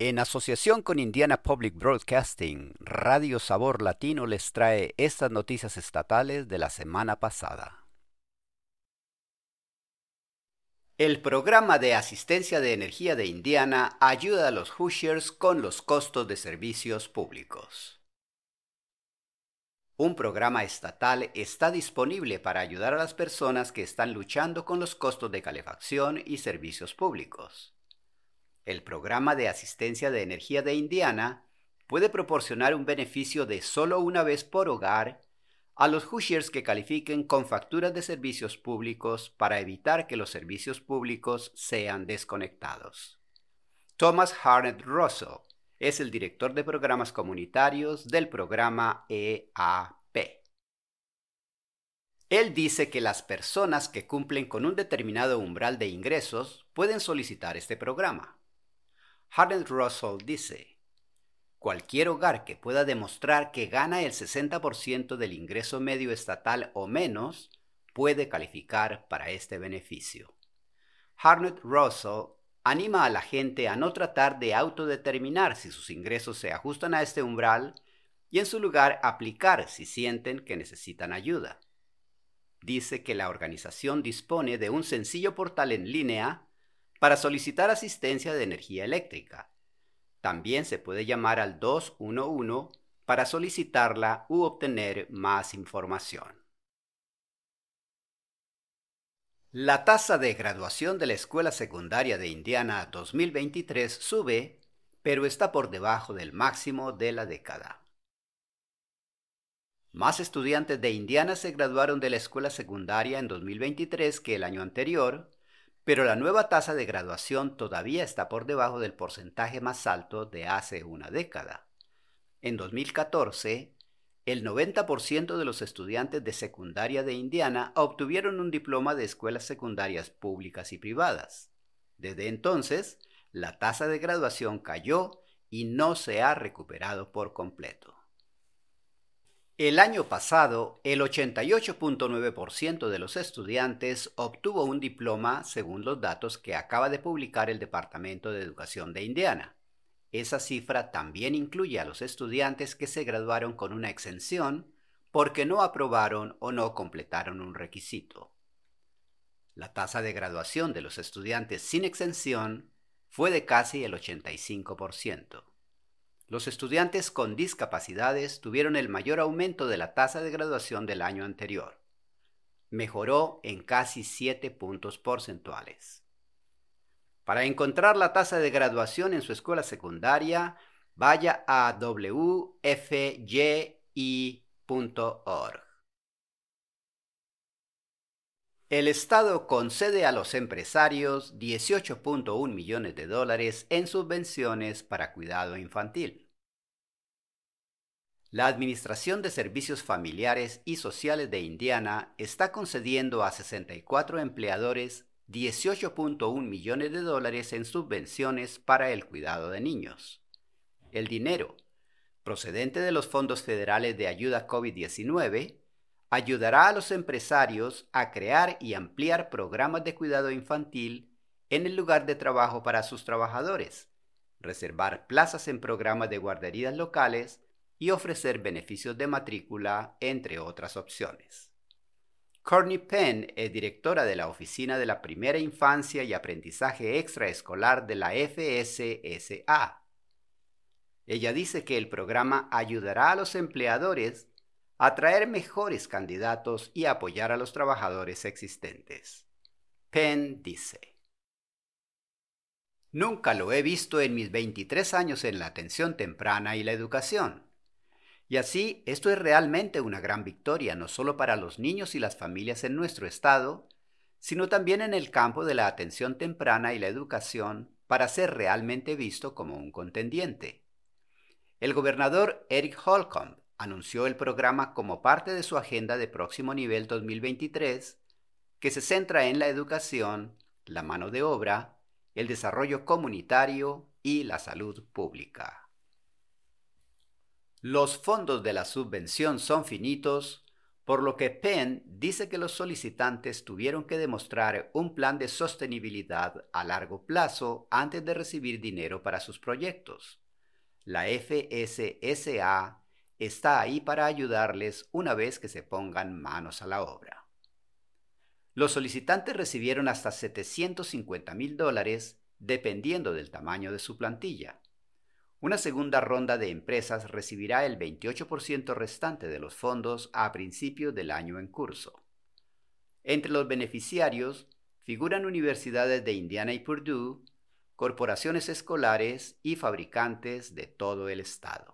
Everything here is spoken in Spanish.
En asociación con Indiana Public Broadcasting, Radio Sabor Latino les trae estas noticias estatales de la semana pasada. El programa de asistencia de energía de Indiana ayuda a los Hoosiers con los costos de servicios públicos. Un programa estatal está disponible para ayudar a las personas que están luchando con los costos de calefacción y servicios públicos. El programa de asistencia de energía de Indiana puede proporcionar un beneficio de solo una vez por hogar a los Hoosiers que califiquen con facturas de servicios públicos para evitar que los servicios públicos sean desconectados. Thomas Harnett Russell es el director de programas comunitarios del programa EAP. Él dice que las personas que cumplen con un determinado umbral de ingresos pueden solicitar este programa. Harden Russell dice, cualquier hogar que pueda demostrar que gana el 60% del ingreso medio estatal o menos puede calificar para este beneficio. Harnett Russell anima a la gente a no tratar de autodeterminar si sus ingresos se ajustan a este umbral y en su lugar aplicar si sienten que necesitan ayuda. Dice que la organización dispone de un sencillo portal en línea para solicitar asistencia de energía eléctrica. También se puede llamar al 211 para solicitarla u obtener más información. La tasa de graduación de la Escuela Secundaria de Indiana 2023 sube, pero está por debajo del máximo de la década. Más estudiantes de Indiana se graduaron de la escuela secundaria en 2023 que el año anterior, pero la nueva tasa de graduación todavía está por debajo del porcentaje más alto de hace una década. En 2014, el 90% de los estudiantes de secundaria de Indiana obtuvieron un diploma de escuelas secundarias públicas y privadas. Desde entonces, la tasa de graduación cayó y no se ha recuperado por completo. El año pasado, el 88.9% de los estudiantes obtuvo un diploma según los datos que acaba de publicar el Departamento de Educación de Indiana. Esa cifra también incluye a los estudiantes que se graduaron con una exención porque no aprobaron o no completaron un requisito. La tasa de graduación de los estudiantes sin exención fue de casi el 85%. Los estudiantes con discapacidades tuvieron el mayor aumento de la tasa de graduación del año anterior. Mejoró en casi 7 puntos porcentuales. Para encontrar la tasa de graduación en su escuela secundaria, vaya a wfyi.org. El Estado concede a los empresarios 18.1 millones de dólares en subvenciones para cuidado infantil. La Administración de Servicios Familiares y Sociales de Indiana está concediendo a 64 empleadores 18.1 millones de dólares en subvenciones para el cuidado de niños. El dinero, procedente de los fondos federales de ayuda COVID-19, ayudará a los empresarios a crear y ampliar programas de cuidado infantil en el lugar de trabajo para sus trabajadores, reservar plazas en programas de guarderías locales y ofrecer beneficios de matrícula, entre otras opciones. Courtney Penn es directora de la Oficina de la Primera Infancia y Aprendizaje Extraescolar de la FSSA. Ella dice que el programa ayudará a los empleadores atraer mejores candidatos y apoyar a los trabajadores existentes. Penn dice, Nunca lo he visto en mis 23 años en la atención temprana y la educación. Y así, esto es realmente una gran victoria no solo para los niños y las familias en nuestro estado, sino también en el campo de la atención temprana y la educación para ser realmente visto como un contendiente. El gobernador Eric Holcomb anunció el programa como parte de su agenda de próximo nivel 2023, que se centra en la educación, la mano de obra, el desarrollo comunitario y la salud pública. Los fondos de la subvención son finitos, por lo que Penn dice que los solicitantes tuvieron que demostrar un plan de sostenibilidad a largo plazo antes de recibir dinero para sus proyectos. La FSSA está ahí para ayudarles una vez que se pongan manos a la obra. Los solicitantes recibieron hasta 750 mil dólares dependiendo del tamaño de su plantilla. Una segunda ronda de empresas recibirá el 28% restante de los fondos a principios del año en curso. Entre los beneficiarios figuran universidades de Indiana y Purdue, corporaciones escolares y fabricantes de todo el estado.